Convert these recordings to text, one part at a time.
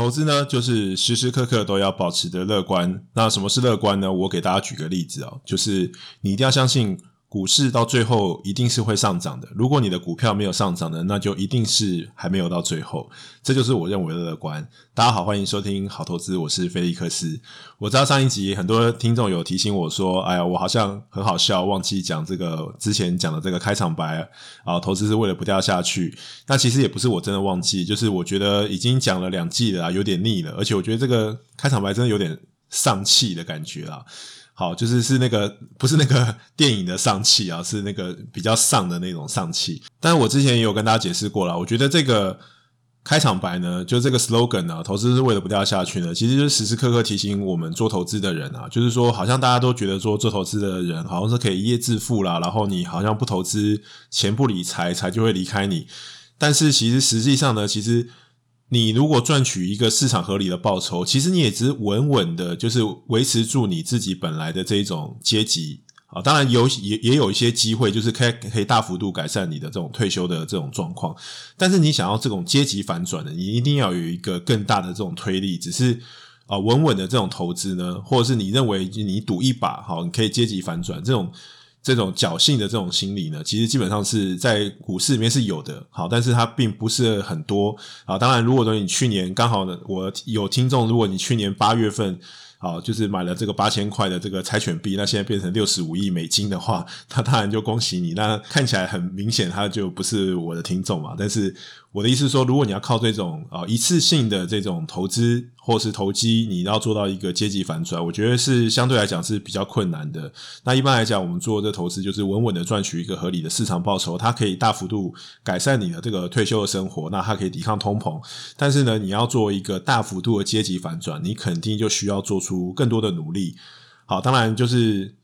投资呢，就是时时刻刻都要保持着乐观。那什么是乐观呢？我给大家举个例子啊，就是你一定要相信。股市到最后一定是会上涨的。如果你的股票没有上涨的，那就一定是还没有到最后。这就是我认为的乐观。大家好，欢迎收听好投资，我是菲利克斯。我知道上一集很多听众有提醒我说：“哎呀，我好像很好笑，忘记讲这个之前讲的这个开场白啊，投资是为了不掉下去。”那其实也不是我真的忘记，就是我觉得已经讲了两季了，有点腻了，而且我觉得这个开场白真的有点丧气的感觉啊。好，就是是那个不是那个电影的丧气啊，是那个比较丧的那种丧气。但是我之前也有跟大家解释过了，我觉得这个开场白呢，就这个 slogan 呢，投资是为了不掉下去呢，其实就时时刻刻提醒我们做投资的人啊，就是说好像大家都觉得说做投资的人好像是可以一夜致富啦，然后你好像不投资，钱不理财，财就会离开你。但是其实实际上呢，其实。你如果赚取一个市场合理的报酬，其实你也只是稳稳的，就是维持住你自己本来的这一种阶级啊。当然有也也有一些机会，就是可以可以大幅度改善你的这种退休的这种状况。但是你想要这种阶级反转的，你一定要有一个更大的这种推力。只是啊，稳稳的这种投资呢，或者是你认为你赌一把，好，你可以阶级反转这种。这种侥幸的这种心理呢，其实基本上是在股市里面是有的，好，但是它并不是很多啊。当然，如果说你去年刚好呢，我有听众，如果你去年八月份，好，就是买了这个八千块的这个柴犬币，那现在变成六十五亿美金的话，那当然就恭喜你。那看起来很明显，他就不是我的听众嘛，但是。我的意思是说，如果你要靠这种啊一次性的这种投资或是投机，你要做到一个阶级反转，我觉得是相对来讲是比较困难的。那一般来讲，我们做这投资就是稳稳的赚取一个合理的市场报酬，它可以大幅度改善你的这个退休的生活，那它可以抵抗通膨。但是呢，你要做一个大幅度的阶级反转，你肯定就需要做出更多的努力。好，当然就是。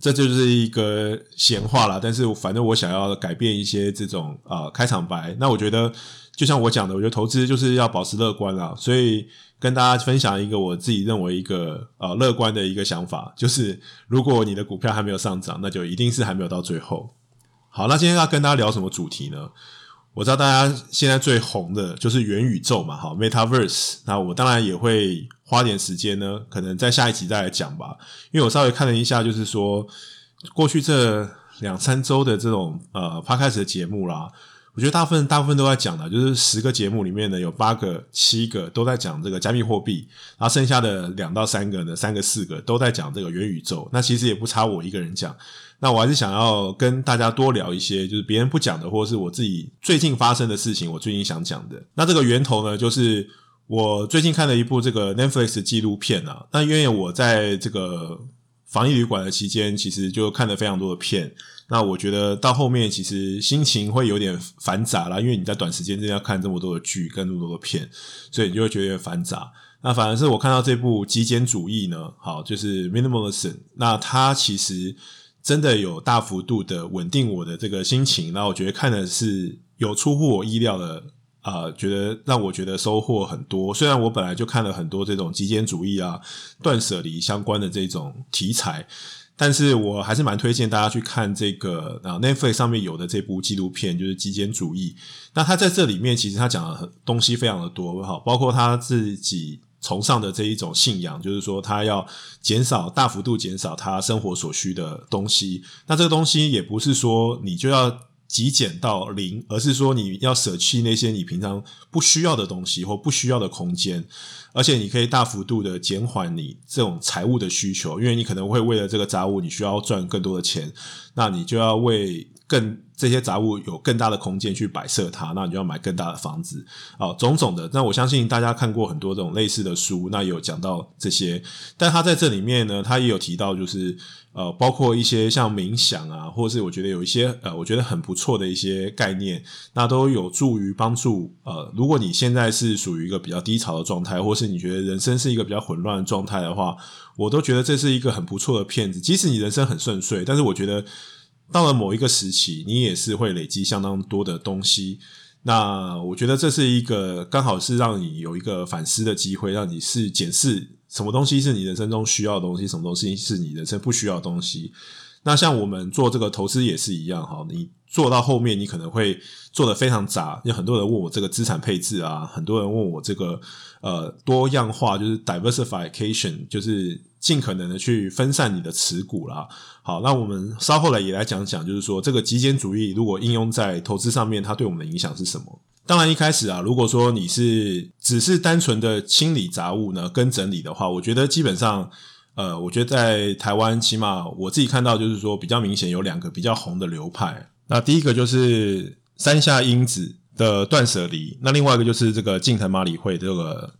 这就是一个闲话啦，但是反正我想要改变一些这种呃开场白。那我觉得，就像我讲的，我觉得投资就是要保持乐观啦。所以跟大家分享一个我自己认为一个呃乐观的一个想法，就是如果你的股票还没有上涨，那就一定是还没有到最后。好，那今天要跟大家聊什么主题呢？我知道大家现在最红的就是元宇宙嘛，好，Metaverse。那我当然也会花点时间呢，可能在下一集再来讲吧。因为我稍微看了一下，就是说过去这两三周的这种呃 Podcast 的节目啦，我觉得大部分大部分都在讲的，就是十个节目里面呢，有八个、七个都在讲这个加密货币，然后剩下的两到三个呢，三个、四个都在讲这个元宇宙。那其实也不差我一个人讲。那我还是想要跟大家多聊一些，就是别人不讲的，或者是我自己最近发生的事情，我最近想讲的。那这个源头呢，就是我最近看了一部这个 Netflix 纪录片啊。那因为我在这个防疫旅馆的期间，其实就看了非常多的片。那我觉得到后面其实心情会有点繁杂啦，因为你在短时间之内要看这么多的剧，跟这么多的片，所以你就会觉得有点繁杂。那反而是我看到这部极简主义呢，好，就是 Minimalism，那它其实。真的有大幅度的稳定我的这个心情，那我觉得看的是有出乎我意料的、呃，觉得让我觉得收获很多。虽然我本来就看了很多这种极简主义啊、断舍离相关的这种题材，但是我还是蛮推荐大家去看这个啊 Netflix 上面有的这部纪录片，就是极简主义。那他在这里面其实他讲的东西非常的多，哈，包括他自己。崇尚的这一种信仰，就是说他要减少大幅度减少他生活所需的东西。那这个东西也不是说你就要极简到零，而是说你要舍弃那些你平常不需要的东西或不需要的空间，而且你可以大幅度的减缓你这种财务的需求，因为你可能会为了这个杂物，你需要赚更多的钱，那你就要为更这些杂物有更大的空间去摆设它，那你就要买更大的房子啊，种种的。那我相信大家看过很多这种类似的书，那有讲到这些。但他在这里面呢，他也有提到，就是呃，包括一些像冥想啊，或者是我觉得有一些呃，我觉得很不错的一些概念，那都有助于帮助呃，如果你现在是属于一个比较低潮的状态，或是你觉得人生是一个比较混乱的状态的话，我都觉得这是一个很不错的片子。即使你人生很顺遂，但是我觉得。到了某一个时期，你也是会累积相当多的东西。那我觉得这是一个刚好是让你有一个反思的机会，让你是检视什么东西是你人生中需要的东西，什么东西是你人生不需要的东西。那像我们做这个投资也是一样哈，你做到后面你可能会做得非常杂，有很多人问我这个资产配置啊，很多人问我这个呃多样化，就是 diversification，就是尽可能的去分散你的持股啦。好，那我们稍后来也来讲讲，就是说这个极简主义如果应用在投资上面，它对我们的影响是什么？当然一开始啊，如果说你是只是单纯的清理杂物呢，跟整理的话，我觉得基本上。呃，我觉得在台湾，起码我自己看到，就是说比较明显有两个比较红的流派。那第一个就是山下英子的断舍离，那另外一个就是这个近藤麻里惠这个，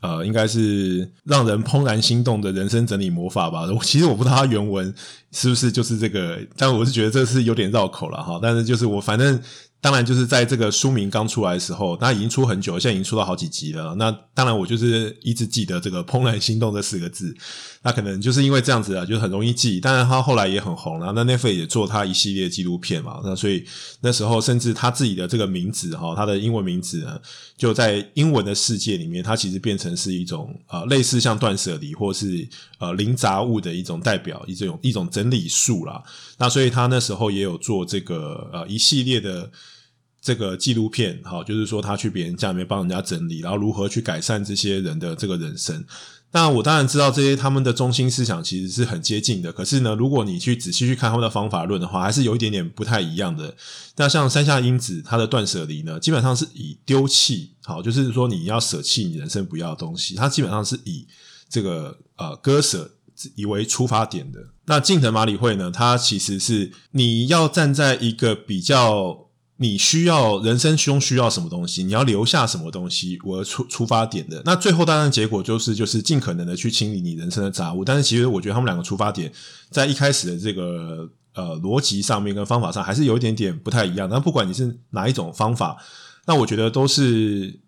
呃，应该是让人怦然心动的人生整理魔法吧。我其实我不知道它原文是不是就是这个，但我是觉得这是有点绕口了哈。但是就是我反正。当然，就是在这个书名刚出来的时候，它已经出很久，现在已经出到好几集了。那当然，我就是一直记得这个“怦然心动”这四个字。那可能就是因为这样子啊，就很容易记。当然，他后来也很红了。那 n e f 也做他一系列纪录片嘛。那所以那时候，甚至他自己的这个名字哈，他的英文名字呢，就在英文的世界里面，它其实变成是一种呃类似像断舍离或是呃零杂物的一种代表，一种一种整理术啦。那所以他那时候也有做这个呃一系列的。这个纪录片，好，就是说他去别人家里面帮人家整理，然后如何去改善这些人的这个人生。那我当然知道这些他们的中心思想其实是很接近的，可是呢，如果你去仔细去看他们的方法论的话，还是有一点点不太一样的。那像山下英子他的断舍离呢，基本上是以丢弃，好，就是说你要舍弃你人生不要的东西，他基本上是以这个呃割舍以为出发点的。那近藤麻里惠呢，他其实是你要站在一个比较。你需要人生中需要什么东西？你要留下什么东西？我出出发点的那最后当然结果就是就是尽可能的去清理你人生的杂物。但是其实我觉得他们两个出发点在一开始的这个呃逻辑上面跟方法上还是有一点点不太一样。那不管你是哪一种方法，那我觉得都是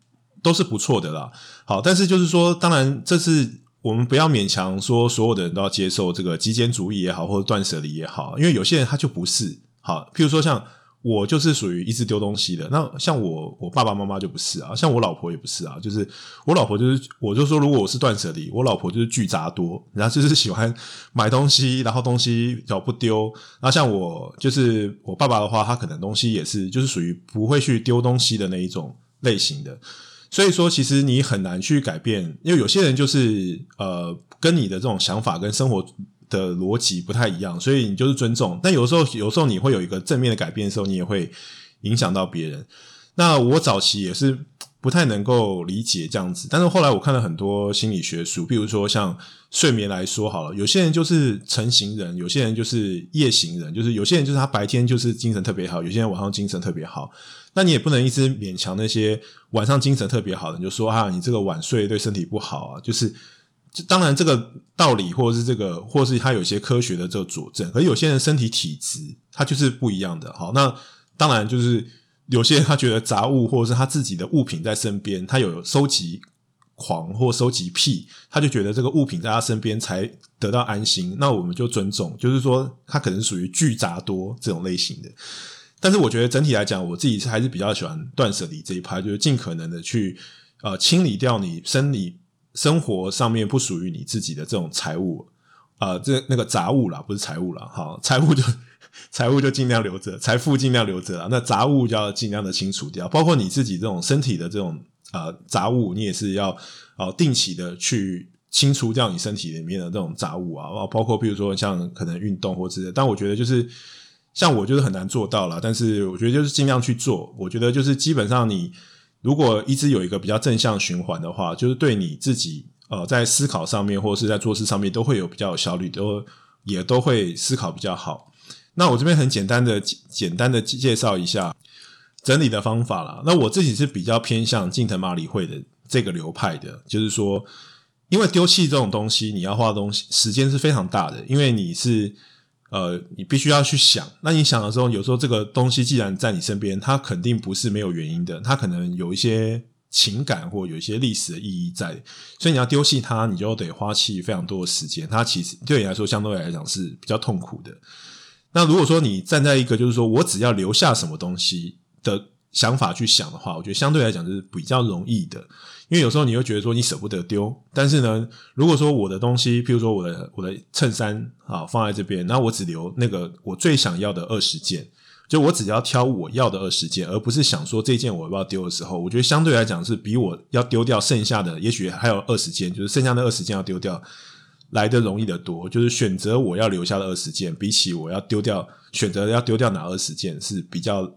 都是不错的啦。好，但是就是说，当然这是我们不要勉强说所有的人都要接受这个极简主义也好，或者断舍离也好，因为有些人他就不是好。譬如说像。我就是属于一直丢东西的，那像我，我爸爸妈妈就不是啊，像我老婆也不是啊，就是我老婆就是，我就说如果我是断舍离，我老婆就是巨杂多，然后就是喜欢买东西，然后东西要不丢。那像我就是我爸爸的话，他可能东西也是就是属于不会去丢东西的那一种类型的。所以说，其实你很难去改变，因为有些人就是呃，跟你的这种想法跟生活。的逻辑不太一样，所以你就是尊重。但有时候，有时候你会有一个正面的改变的时候，你也会影响到别人。那我早期也是不太能够理解这样子，但是后来我看了很多心理学书，比如说像睡眠来说好了，有些人就是晨型人，有些人就是夜行人，就是有些人就是他白天就是精神特别好，有些人晚上精神特别好。那你也不能一直勉强那些晚上精神特别好的，你就说啊，你这个晚睡对身体不好啊，就是。当然，这个道理，或者是这个，或是他有些科学的这个佐证，而有些人身体体质，他就是不一样的。好，那当然就是有些人他觉得杂物或者是他自己的物品在身边，他有收集狂或收集癖，他就觉得这个物品在他身边才得到安心。那我们就尊重，就是说他可能属于巨杂多这种类型的。但是我觉得整体来讲，我自己是还是比较喜欢断舍离这一派，就是尽可能的去呃清理掉你生理。生活上面不属于你自己的这种财物，啊、这那个杂物啦，不是财物啦，哈，财物就财物就尽量留着，财富尽量留着啦，那杂物就要尽量的清除掉，包括你自己这种身体的这种呃杂物，你也是要呃定期的去清除掉你身体里面的这种杂物啊，包括比如说像可能运动或之类，但我觉得就是像我就是很难做到啦，但是我觉得就是尽量去做，我觉得就是基本上你。如果一直有一个比较正向循环的话，就是对你自己呃在思考上面或者是在做事上面都会有比较有效率，都也都会思考比较好。那我这边很简单的简单的介绍一下整理的方法啦。那我自己是比较偏向近藤麻里惠的这个流派的，就是说，因为丢弃这种东西，你要花东西时间是非常大的，因为你是。呃，你必须要去想。那你想的时候，有时候这个东西既然在你身边，它肯定不是没有原因的，它可能有一些情感或有一些历史的意义在。所以你要丢弃它，你就得花费非常多的时间。它其实对你来说，相对来讲是比较痛苦的。那如果说你站在一个就是说我只要留下什么东西的想法去想的话，我觉得相对来讲就是比较容易的。因为有时候你会觉得说你舍不得丢，但是呢，如果说我的东西，譬如说我的我的衬衫啊放在这边，那我只留那个我最想要的二十件，就我只要挑我要的二十件，而不是想说这件我要不要丢的时候，我觉得相对来讲是比我要丢掉剩下的，也许还有二十件，就是剩下的二十件要丢掉来得容易得多。就是选择我要留下的二十件，比起我要丢掉，选择要丢掉哪二十件是比较。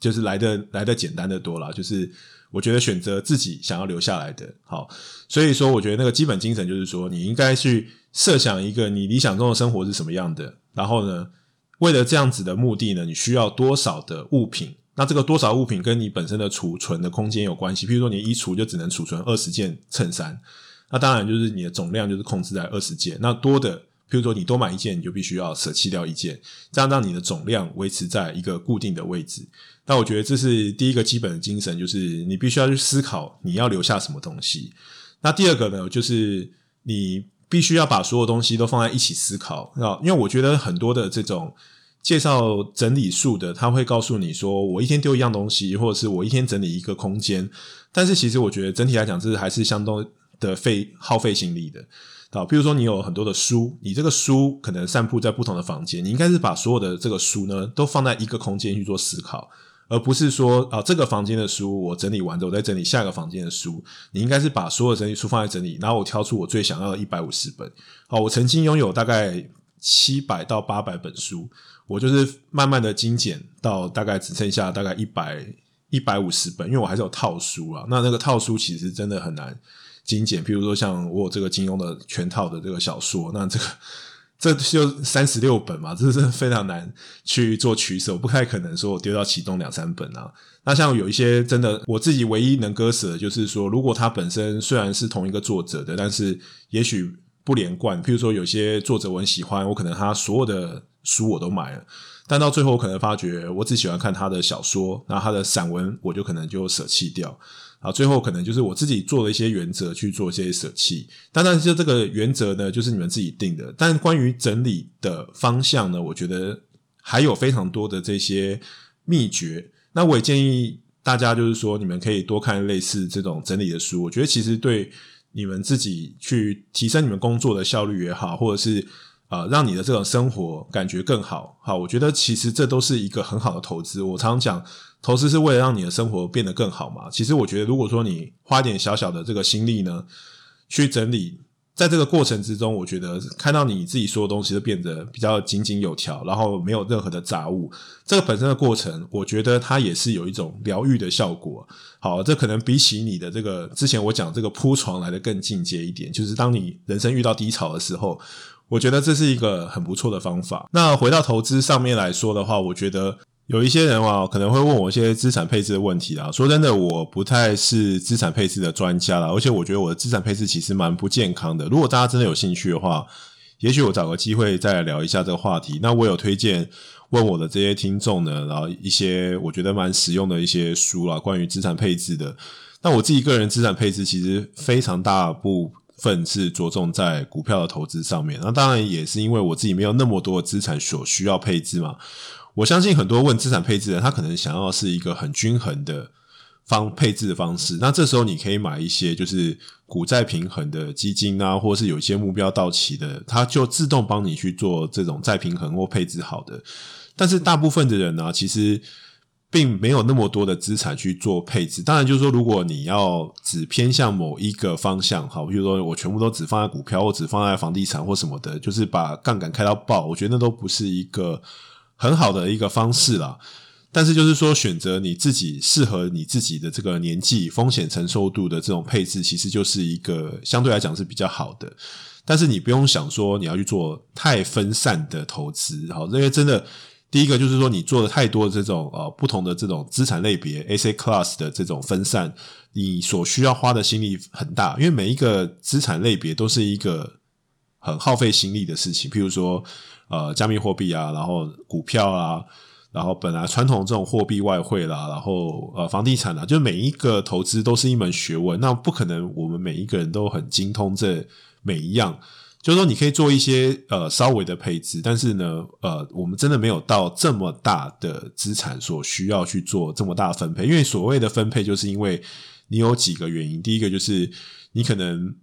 就是来的来的简单的多了，就是我觉得选择自己想要留下来的好，所以说我觉得那个基本精神就是说，你应该去设想一个你理想中的生活是什么样的，然后呢，为了这样子的目的呢，你需要多少的物品？那这个多少物品跟你本身的储存的空间有关系。譬如说，你衣橱就只能储存二十件衬衫，那当然就是你的总量就是控制在二十件，那多的。比如说，你多买一件，你就必须要舍弃掉一件，这样让你的总量维持在一个固定的位置。那我觉得这是第一个基本的精神，就是你必须要去思考你要留下什么东西。那第二个呢，就是你必须要把所有东西都放在一起思考。因为我觉得很多的这种介绍整理术的，他会告诉你说，我一天丢一样东西，或者是我一天整理一个空间。但是其实我觉得整体来讲，这是还是相当的费耗费心力的。好，比如说你有很多的书，你这个书可能散布在不同的房间，你应该是把所有的这个书呢都放在一个空间去做思考，而不是说啊这个房间的书我整理完之后再整理下一个房间的书。你应该是把所有整理书放在整理，然后我挑出我最想要的一百五十本。好，我曾经拥有大概七百到八百本书，我就是慢慢的精简到大概只剩下大概一百一百五十本，因为我还是有套书啊。那那个套书其实真的很难。精简，譬如说像我有这个金庸的全套的这个小说，那这个这就三十六本嘛，这是非常难去做取舍，不太可能说我丢掉其中两三本啊。那像有一些真的，我自己唯一能割舍的就是说，如果它本身虽然是同一个作者的，但是也许不连贯。譬如说有些作者我很喜欢，我可能他所有的书我都买了，但到最后可能发觉我只喜欢看他的小说，那他的散文我就可能就舍弃掉。啊，最后可能就是我自己做了一些原则去做一些舍弃，当然，就这个原则呢，就是你们自己定的。但关于整理的方向呢，我觉得还有非常多的这些秘诀。那我也建议大家，就是说你们可以多看类似这种整理的书。我觉得其实对你们自己去提升你们工作的效率也好，或者是呃让你的这种生活感觉更好，好，我觉得其实这都是一个很好的投资。我常常讲。投资是为了让你的生活变得更好嘛？其实我觉得，如果说你花点小小的这个心力呢，去整理，在这个过程之中，我觉得看到你自己所有东西都变得比较井井有条，然后没有任何的杂物，这个本身的过程，我觉得它也是有一种疗愈的效果。好，这可能比起你的这个之前我讲这个铺床来的更进阶一点，就是当你人生遇到低潮的时候，我觉得这是一个很不错的方法。那回到投资上面来说的话，我觉得。有一些人啊，可能会问我一些资产配置的问题啊。说真的，我不太是资产配置的专家啦，而且我觉得我的资产配置其实蛮不健康的。如果大家真的有兴趣的话，也许我找个机会再来聊一下这个话题。那我有推荐问我的这些听众呢，然后一些我觉得蛮实用的一些书啦，关于资产配置的。那我自己个人资产配置其实非常大部分是着重在股票的投资上面。那当然也是因为我自己没有那么多资产所需要配置嘛。我相信很多问资产配置的，他可能想要是一个很均衡的方配置的方式。那这时候你可以买一些就是股债平衡的基金啊，或是有一些目标到期的，它就自动帮你去做这种再平衡或配置好的。但是大部分的人呢，其实并没有那么多的资产去做配置。当然，就是说如果你要只偏向某一个方向，好，比如说我全部都只放在股票，或只放在房地产或什么的，就是把杠杆开到爆，我觉得那都不是一个。很好的一个方式啦，但是就是说，选择你自己适合你自己的这个年纪、风险承受度的这种配置，其实就是一个相对来讲是比较好的。但是你不用想说你要去做太分散的投资，好，因为真的第一个就是说，你做了太多的这种呃不同的这种资产类别，AC class 的这种分散，你所需要花的心力很大，因为每一个资产类别都是一个很耗费心力的事情，譬如说。呃，加密货币啊，然后股票啊，然后本来传统这种货币外汇啦，然后呃房地产啊，就每一个投资都是一门学问。那不可能，我们每一个人都很精通这每一样。就是说，你可以做一些呃稍微的配置，但是呢，呃，我们真的没有到这么大的资产所需要去做这么大分配。因为所谓的分配，就是因为你有几个原因。第一个就是你可能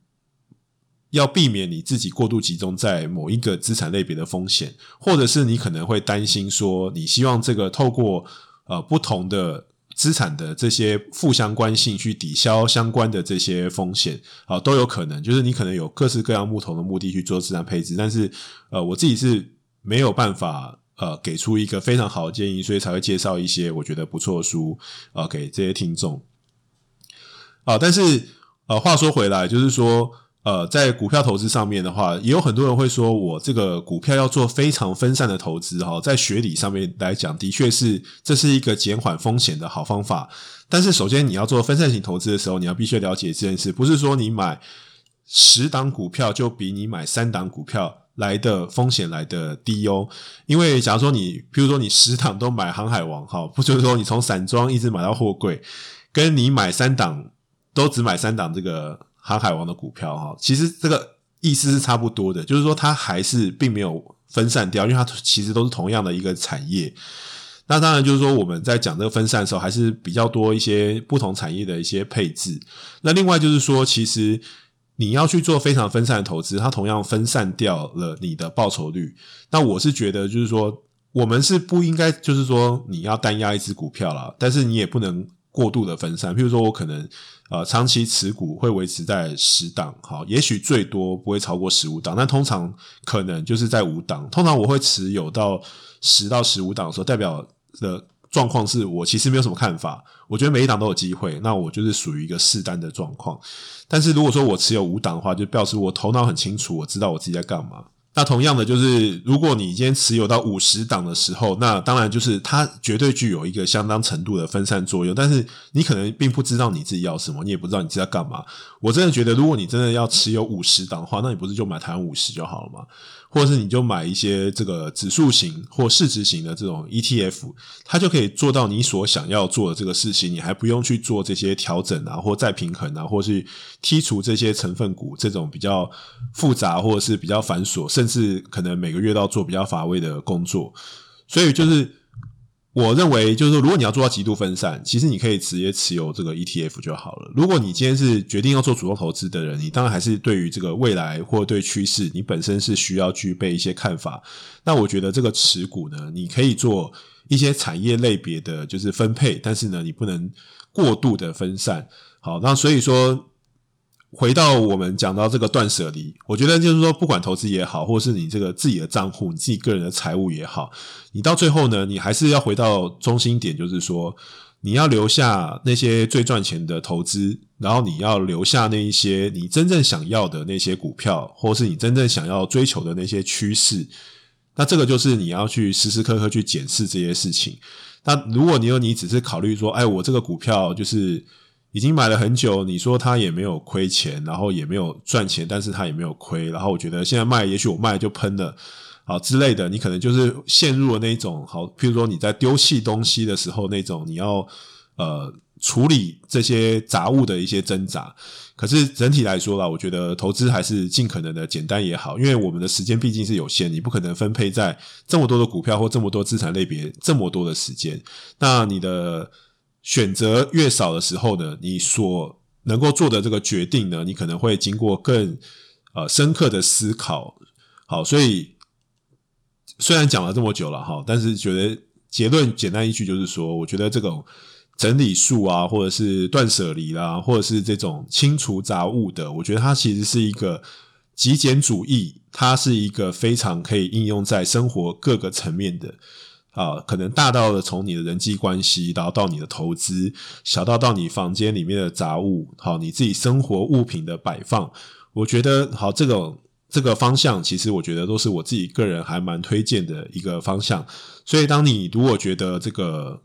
要避免你自己过度集中在某一个资产类别的风险，或者是你可能会担心说，你希望这个透过呃不同的。资产的这些负相关性去抵消相关的这些风险啊，都有可能。就是你可能有各式各样不同的目的去做资产配置，但是呃，我自己是没有办法呃给出一个非常好的建议，所以才会介绍一些我觉得不错的书啊给这些听众啊。但是呃，话说回来，就是说。呃，在股票投资上面的话，也有很多人会说，我这个股票要做非常分散的投资哈，在学理上面来讲，的确是这是一个减缓风险的好方法。但是，首先你要做分散型投资的时候，你要必须了解这件事，不是说你买十档股票就比你买三档股票来的风险来的低哦。因为假如说你，譬如说你十档都买航海王哈，不就是说你从散装一直买到货柜，跟你买三档都只买三档这个。航海王的股票哈，其实这个意思是差不多的，就是说它还是并没有分散掉，因为它其实都是同样的一个产业。那当然就是说我们在讲这个分散的时候，还是比较多一些不同产业的一些配置。那另外就是说，其实你要去做非常分散的投资，它同样分散掉了你的报酬率。那我是觉得就是说，我们是不应该就是说你要单压一只股票啦，但是你也不能过度的分散。譬如说我可能。呃，长期持股会维持在十档，好，也许最多不会超过十五档，但通常可能就是在五档。通常我会持有到十到十五档的时候，代表的状况是我其实没有什么看法，我觉得每一档都有机会，那我就是属于一个适当的状况。但是如果说我持有五档的话，就表示我头脑很清楚，我知道我自己在干嘛。那同样的，就是如果你今天持有到五十档的时候，那当然就是它绝对具有一个相当程度的分散作用。但是你可能并不知道你自己要什么，你也不知道你自己在干嘛。我真的觉得，如果你真的要持有五十档的话，那你不是就买台湾五十就好了吗？或者是你就买一些这个指数型或市值型的这种 ETF，它就可以做到你所想要做的这个事情，你还不用去做这些调整啊，或再平衡啊，或是剔除这些成分股这种比较复杂或者是比较繁琐，甚至可能每个月都要做比较乏味的工作，所以就是。我认为，就是说，如果你要做到极度分散，其实你可以直接持有这个 ETF 就好了。如果你今天是决定要做主动投资的人，你当然还是对于这个未来或对趋势，你本身是需要具备一些看法。那我觉得这个持股呢，你可以做一些产业类别的就是分配，但是呢，你不能过度的分散。好，那所以说。回到我们讲到这个断舍离，我觉得就是说，不管投资也好，或是你这个自己的账户、你自己个人的财务也好，你到最后呢，你还是要回到中心点，就是说，你要留下那些最赚钱的投资，然后你要留下那一些你真正想要的那些股票，或是你真正想要追求的那些趋势。那这个就是你要去时时刻刻去检视这些事情。那如果你有你只是考虑说，哎，我这个股票就是。已经买了很久，你说他也没有亏钱，然后也没有赚钱，但是他也没有亏，然后我觉得现在卖，也许我卖就喷了，好之类的，你可能就是陷入了那种好，譬如说你在丢弃东西的时候那种你要呃处理这些杂物的一些挣扎。可是整体来说啦，我觉得投资还是尽可能的简单也好，因为我们的时间毕竟是有限，你不可能分配在这么多的股票或这么多资产类别这么多的时间，那你的。选择越少的时候呢，你所能够做的这个决定呢，你可能会经过更呃深刻的思考。好，所以虽然讲了这么久了哈，但是觉得结论简单一句就是说，我觉得这种整理术啊，或者是断舍离啦，或者是这种清除杂物的，我觉得它其实是一个极简主义，它是一个非常可以应用在生活各个层面的。啊，可能大到了从你的人际关系，然后到你的投资，小到到你房间里面的杂物，好，你自己生活物品的摆放，我觉得好，这个这个方向，其实我觉得都是我自己个人还蛮推荐的一个方向。所以，当你如果觉得这个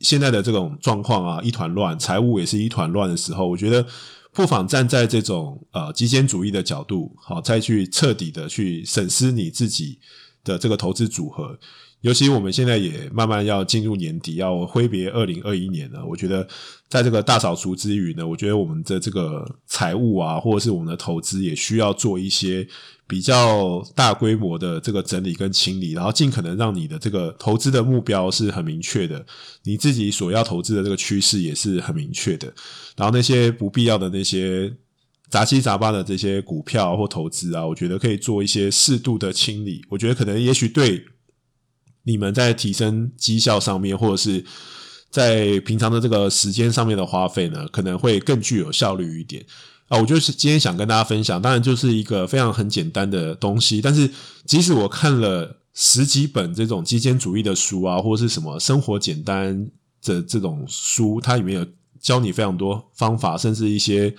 现在的这种状况啊一团乱，财务也是一团乱的时候，我觉得不妨站在这种呃极简主义的角度，好，再去彻底的去审视你自己的这个投资组合。尤其我们现在也慢慢要进入年底，要挥别二零二一年了。我觉得，在这个大扫除之余呢，我觉得我们的这个财务啊，或者是我们的投资，也需要做一些比较大规模的这个整理跟清理，然后尽可能让你的这个投资的目标是很明确的，你自己所要投资的这个趋势也是很明确的。然后那些不必要的那些杂七杂八的这些股票或投资啊，我觉得可以做一些适度的清理。我觉得可能也许对。你们在提升绩效上面，或者是在平常的这个时间上面的花费呢，可能会更具有效率一点啊。我就是今天想跟大家分享，当然就是一个非常很简单的东西，但是即使我看了十几本这种极简主义的书啊，或者是什么生活简单的这种书，它里面有教你非常多方法，甚至一些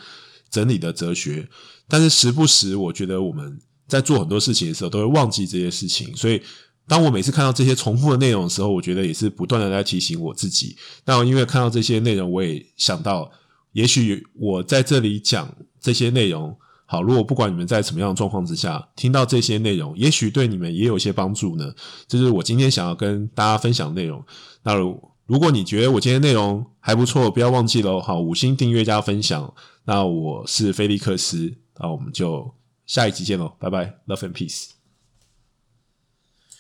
整理的哲学，但是时不时我觉得我们在做很多事情的时候，都会忘记这些事情，所以。当我每次看到这些重复的内容的时候，我觉得也是不断的在提醒我自己。那因为看到这些内容，我也想到，也许我在这里讲这些内容，好，如果不管你们在什么样的状况之下听到这些内容，也许对你们也有一些帮助呢。这是我今天想要跟大家分享的内容。那如果你觉得我今天内容还不错，不要忘记了，好，五星订阅加分享。那我是菲利克斯，那我们就下一集见喽，拜拜，Love and Peace。